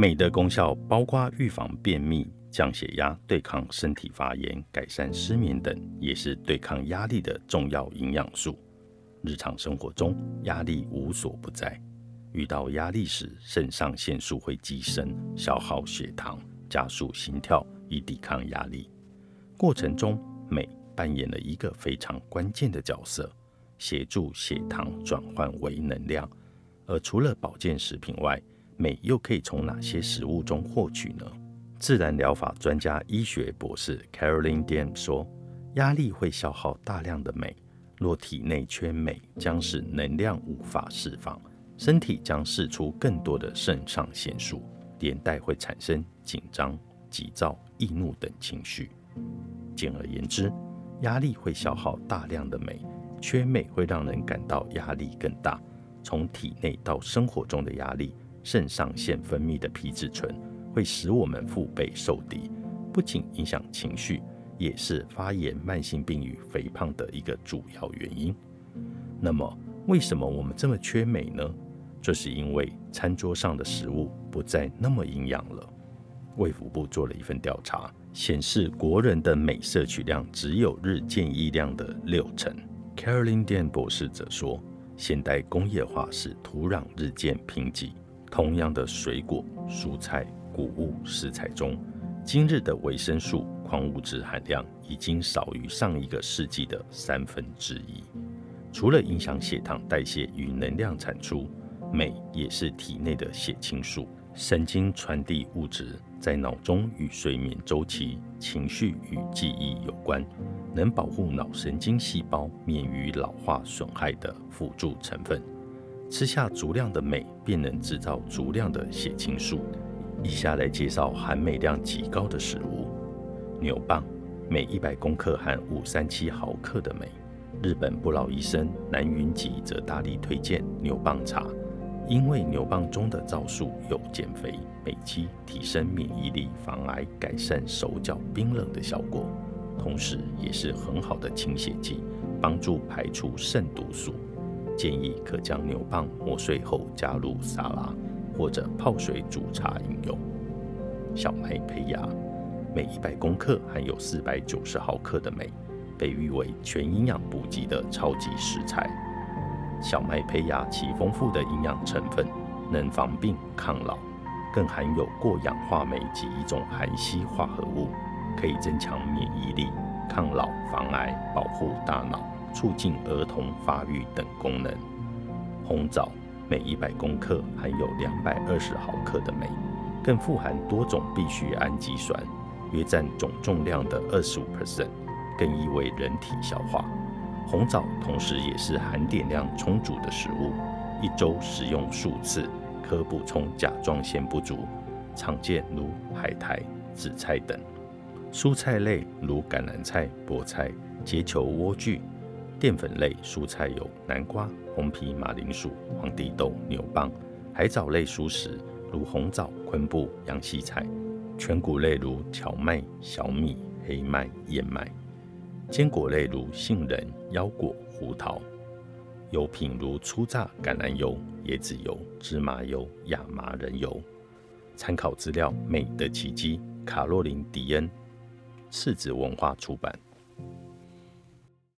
镁的功效包括预防便秘、降血压、对抗身体发炎、改善失眠等，也是对抗压力的重要营养素。日常生活中，压力无所不在。遇到压力时，肾上腺素会激升，消耗血糖，加速心跳，以抵抗压力。过程中，镁扮演了一个非常关键的角色，协助血糖转换为能量。而除了保健食品外，镁又可以从哪些食物中获取呢？自然疗法专家、医学博士 Caroline Diem 说：“压力会消耗大量的镁，若体内缺镁，将使能量无法释放。”身体将释出更多的肾上腺素，连带会产生紧张、急躁、易怒等情绪。简而言之，压力会消耗大量的镁，缺镁会让人感到压力更大。从体内到生活中的压力，肾上腺分泌的皮质醇会使我们腹背受敌，不仅影响情绪，也是发炎、慢性病与肥胖的一个主要原因。那么，为什么我们这么缺镁呢？这是因为餐桌上的食物不再那么营养了。卫福部做了一份调查，显示国人的镁摄取量只有日建议量的六成。Caroline d a n 博士则说，现代工业化使土壤日渐贫瘠，同样的水果、蔬菜、谷物食材中，今日的维生素、矿物质含量已经少于上一个世纪的三分之一。除了影响血糖代谢与能量产出。镁也是体内的血清素，神经传递物质，在脑中与睡眠周期、情绪与记忆有关，能保护脑神经细胞免于老化损害的辅助成分。吃下足量的镁，便能制造足量的血清素。以下来介绍含镁量极高的食物：牛蒡，每一百公克含五三七毫克的镁。日本不老医生南云吉则大力推荐牛蒡茶。因为牛蒡中的皂素有减肥、美肌、提升免疫力、防癌、改善手脚冰冷的效果，同时也是很好的清血剂，帮助排出肾毒素。建议可将牛蒡磨碎后加入沙拉，或者泡水煮茶饮用。小麦胚芽，每一百克含有四百九十毫克的镁，被誉为全营养补给的超级食材。小麦胚芽其丰富的营养成分，能防病抗老，更含有过氧化酶及一种含硒化合物，可以增强免疫力、抗老、防癌、保护大脑、促进儿童发育等功能。红枣每一百克含有两百二十毫克的镁，更富含多种必需氨基酸，约占总重量的二十五 percent，更易为人体消化。红枣同时也是含碘量充足的食物，一周食用数次，可补充甲状腺不足。常见如海苔、紫菜等。蔬菜类如橄榄菜、菠菜、结球莴苣。淀粉类蔬菜有南瓜、红皮马铃薯、黄地豆、牛蒡。海藻类蔬食如红枣、昆布、洋荠菜。全谷类如荞麦、小米、黑麦、燕麦。坚果类如杏仁、腰果、胡桃；油品如初榨橄榄油、椰子油、芝麻油、亚麻仁油。参考资料：美的奇迹，卡洛琳·迪恩，赤子文化出版。